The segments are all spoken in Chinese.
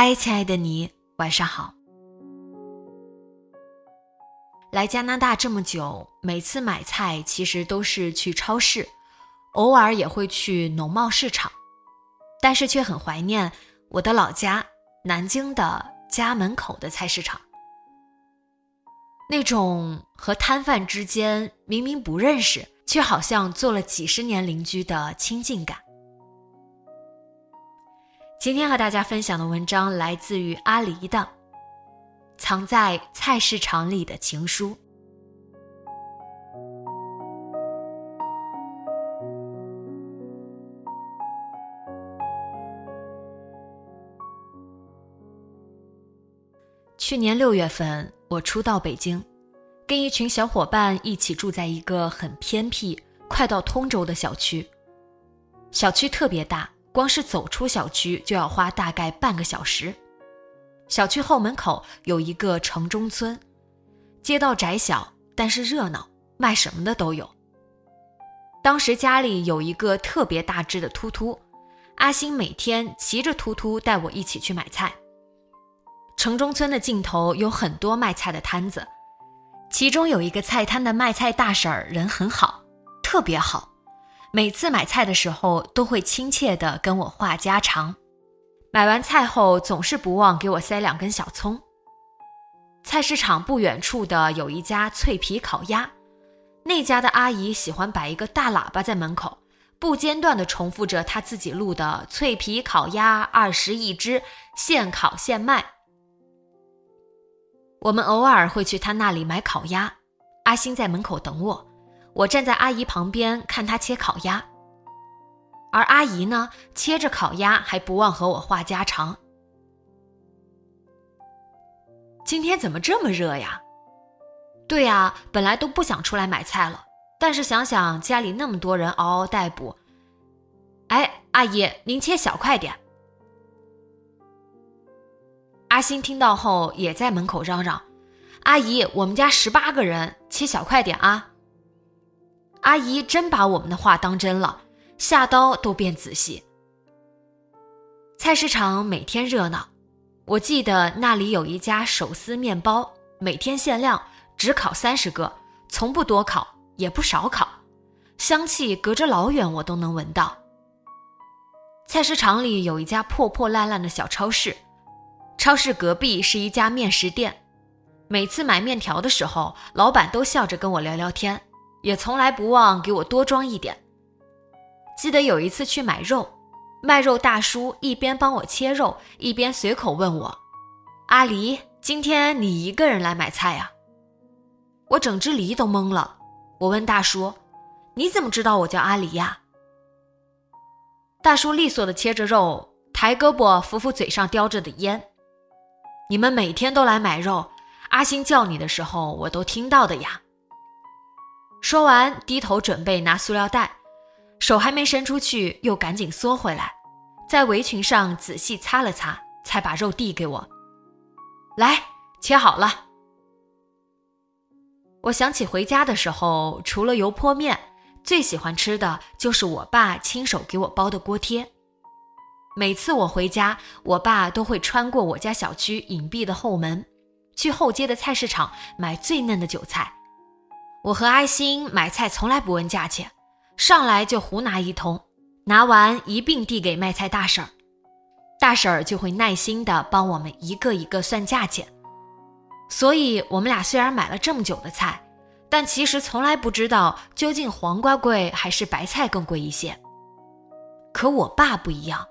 嗨，亲爱的你，晚上好。来加拿大这么久，每次买菜其实都是去超市，偶尔也会去农贸市场，但是却很怀念我的老家南京的家门口的菜市场。那种和摊贩之间明明不认识，却好像做了几十年邻居的亲近感。今天和大家分享的文章来自于阿狸的《藏在菜市场里的情书》。去年六月份，我初到北京，跟一群小伙伴一起住在一个很偏僻、快到通州的小区。小区特别大。光是走出小区就要花大概半个小时。小区后门口有一个城中村，街道窄小，但是热闹，卖什么的都有。当时家里有一个特别大只的突突，阿星每天骑着突突带我一起去买菜。城中村的尽头有很多卖菜的摊子，其中有一个菜摊的卖菜大婶儿人很好，特别好。每次买菜的时候，都会亲切地跟我话家常。买完菜后，总是不忘给我塞两根小葱。菜市场不远处的有一家脆皮烤鸭，那家的阿姨喜欢摆一个大喇叭在门口，不间断地重复着她自己录的“脆皮烤鸭二十一只，现烤现卖”。我们偶尔会去她那里买烤鸭，阿星在门口等我。我站在阿姨旁边看她切烤鸭，而阿姨呢，切着烤鸭还不忘和我话家常。今天怎么这么热呀？对呀，本来都不想出来买菜了，但是想想家里那么多人嗷嗷待哺，哎，阿姨您切小块点。阿星听到后也在门口嚷嚷：“阿姨，我们家十八个人，切小块点啊。”阿姨真把我们的话当真了，下刀都变仔细。菜市场每天热闹，我记得那里有一家手撕面包，每天限量，只烤三十个，从不多烤，也不少烤，香气隔着老远我都能闻到。菜市场里有一家破破烂烂的小超市，超市隔壁是一家面食店，每次买面条的时候，老板都笑着跟我聊聊天。也从来不忘给我多装一点。记得有一次去买肉，卖肉大叔一边帮我切肉，一边随口问我：“阿狸，今天你一个人来买菜呀？”我整只梨都懵了。我问大叔：“你怎么知道我叫阿狸呀？”大叔利索的切着肉，抬胳膊扶扶嘴上叼着的烟：“你们每天都来买肉，阿星叫你的时候，我都听到的呀。”说完，低头准备拿塑料袋，手还没伸出去，又赶紧缩回来，在围裙上仔细擦了擦，才把肉递给我。来，切好了。我想起回家的时候，除了油泼面，最喜欢吃的就是我爸亲手给我包的锅贴。每次我回家，我爸都会穿过我家小区隐蔽的后门，去后街的菜市场买最嫩的韭菜。我和阿星买菜从来不问价钱，上来就胡拿一通，拿完一并递给卖菜大婶儿，大婶儿就会耐心的帮我们一个一个算价钱。所以我们俩虽然买了这么久的菜，但其实从来不知道究竟黄瓜贵还是白菜更贵一些。可我爸不一样，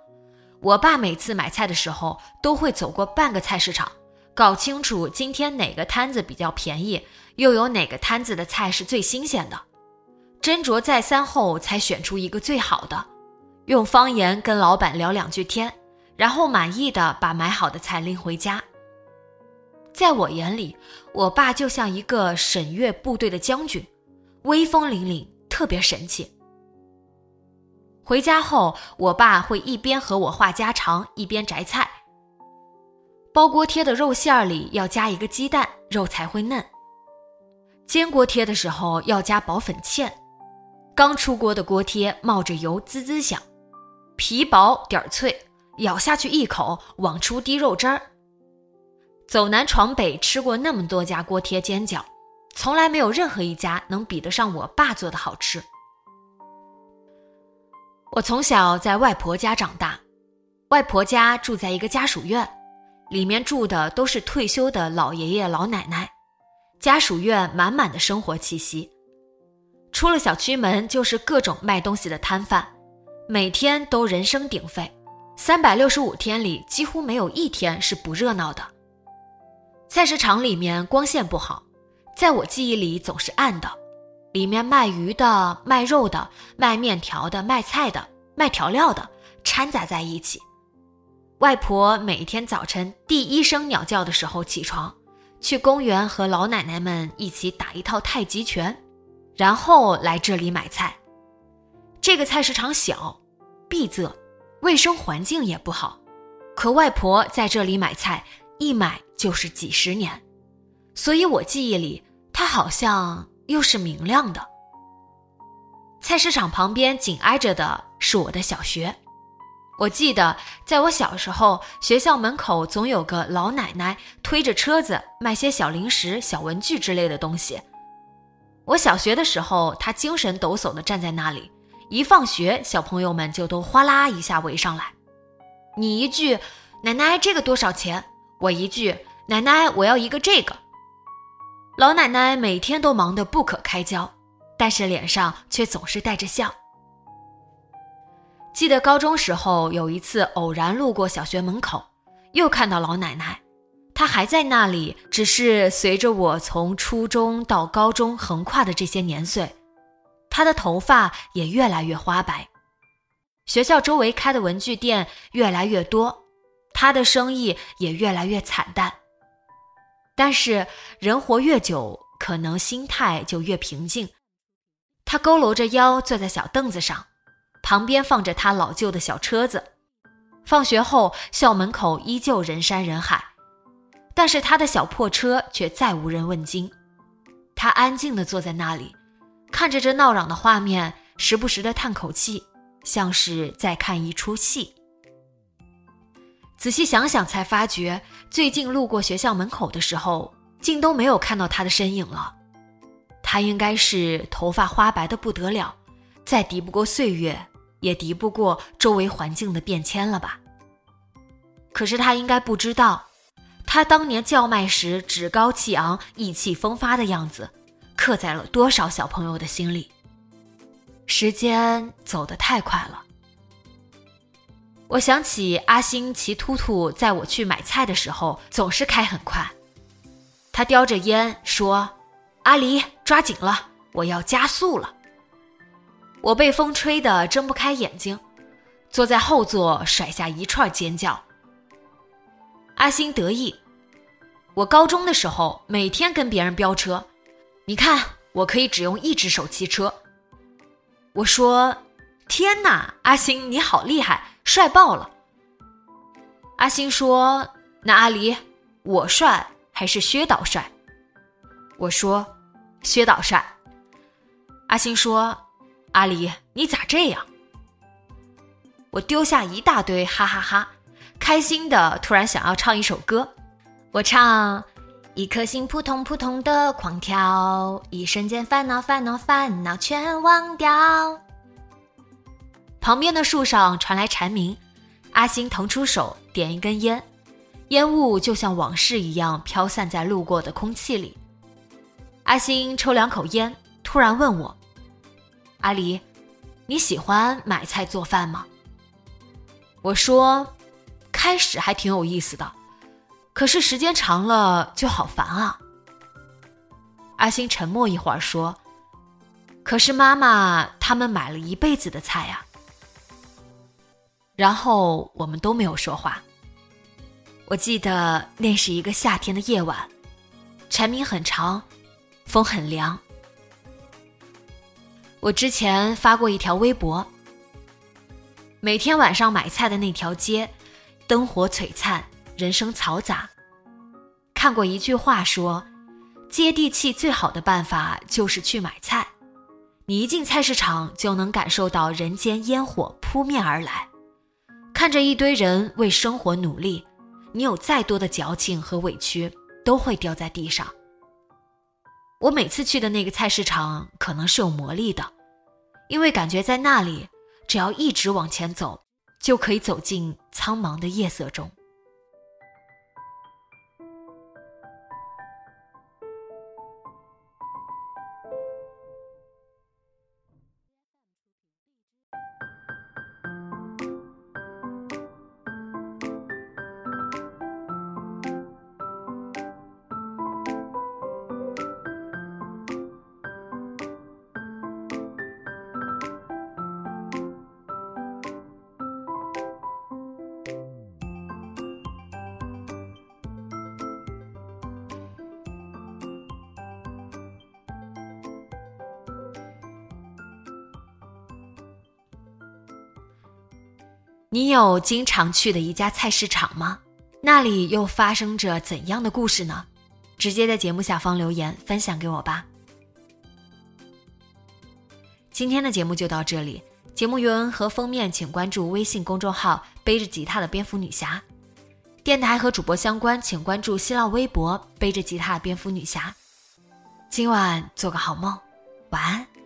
我爸每次买菜的时候都会走过半个菜市场，搞清楚今天哪个摊子比较便宜，又有哪个摊子的菜是最新鲜的，斟酌再三后才选出一个最好的，用方言跟老板聊两句天，然后满意的把买好的菜拎回家。在我眼里，我爸就像一个审阅部队的将军，威风凛凛，特别神气。回家后，我爸会一边和我话家常，一边摘菜。包锅贴的肉馅里要加一个鸡蛋，肉才会嫩。煎锅贴的时候要加薄粉芡。刚出锅的锅贴冒着油，滋滋响，皮薄点儿脆，咬下去一口，往出滴肉汁儿。走南闯北吃过那么多家锅贴煎饺，从来没有任何一家能比得上我爸做的好吃。我从小在外婆家长大，外婆家住在一个家属院，里面住的都是退休的老爷爷老奶奶，家属院满满的生活气息。出了小区门就是各种卖东西的摊贩，每天都人声鼎沸，三百六十五天里几乎没有一天是不热闹的。菜市场里面光线不好，在我记忆里总是暗的。里面卖鱼的、卖肉的、卖面条的、卖菜的、卖调料的，掺杂在一起。外婆每天早晨第一声鸟叫的时候起床，去公园和老奶奶们一起打一套太极拳，然后来这里买菜。这个菜市场小、闭塞，卫生环境也不好，可外婆在这里买菜。一买就是几十年，所以我记忆里它好像又是明亮的。菜市场旁边紧挨着的是我的小学，我记得在我小时候，学校门口总有个老奶奶推着车子卖些小零食、小文具之类的东西。我小学的时候，她精神抖擞地站在那里，一放学，小朋友们就都哗啦一下围上来，你一句“奶奶，这个多少钱？”我一句“奶奶，我要一个这个”，老奶奶每天都忙得不可开交，但是脸上却总是带着笑。记得高中时候有一次偶然路过小学门口，又看到老奶奶，她还在那里，只是随着我从初中到高中横跨的这些年岁，她的头发也越来越花白。学校周围开的文具店越来越多。他的生意也越来越惨淡，但是人活越久，可能心态就越平静。他佝偻着腰坐在小凳子上，旁边放着他老旧的小车子。放学后，校门口依旧人山人海，但是他的小破车却再无人问津。他安静地坐在那里，看着这闹嚷的画面，时不时地叹口气，像是在看一出戏。仔细想想，才发觉最近路过学校门口的时候，竟都没有看到他的身影了。他应该是头发花白的不得了，再敌不过岁月，也敌不过周围环境的变迁了吧？可是他应该不知道，他当年叫卖时趾高气昂、意气风发的样子，刻在了多少小朋友的心里。时间走得太快了。我想起阿星骑突突载我去买菜的时候，总是开很快。他叼着烟说：“阿离，抓紧了，我要加速了。”我被风吹得睁不开眼睛，坐在后座甩下一串尖叫。阿星得意：“我高中的时候每天跟别人飙车，你看我可以只用一只手骑车。”我说：“天哪，阿星你好厉害！”帅爆了！阿星说：“那阿离，我帅还是薛导帅？”我说：“薛导帅。”阿星说：“阿离，你咋这样？”我丢下一大堆哈哈哈，开心的突然想要唱一首歌。我唱：“一颗心扑通扑通的狂跳，一瞬间烦恼烦恼烦恼全忘掉。”旁边的树上传来蝉鸣，阿星腾出手点一根烟，烟雾就像往事一样飘散在路过的空气里。阿星抽两口烟，突然问我：“阿离，你喜欢买菜做饭吗？”我说：“开始还挺有意思的，可是时间长了就好烦啊。”阿星沉默一会儿说：“可是妈妈他们买了一辈子的菜呀。”然后我们都没有说话。我记得那是一个夏天的夜晚，蝉鸣很长，风很凉。我之前发过一条微博，每天晚上买菜的那条街，灯火璀璨，人声嘈杂。看过一句话说。接地气最好的办法就是去买菜，你一进菜市场就能感受到人间烟火扑面而来，看着一堆人为生活努力，你有再多的矫情和委屈都会掉在地上。我每次去的那个菜市场可能是有魔力的，因为感觉在那里，只要一直往前走，就可以走进苍茫的夜色中。你有经常去的一家菜市场吗？那里又发生着怎样的故事呢？直接在节目下方留言分享给我吧。今天的节目就到这里，节目原文和封面请关注微信公众号“背着吉他的蝙蝠女侠”，电台和主播相关请关注新浪微博“背着吉他的蝙蝠女侠”。今晚做个好梦，晚安。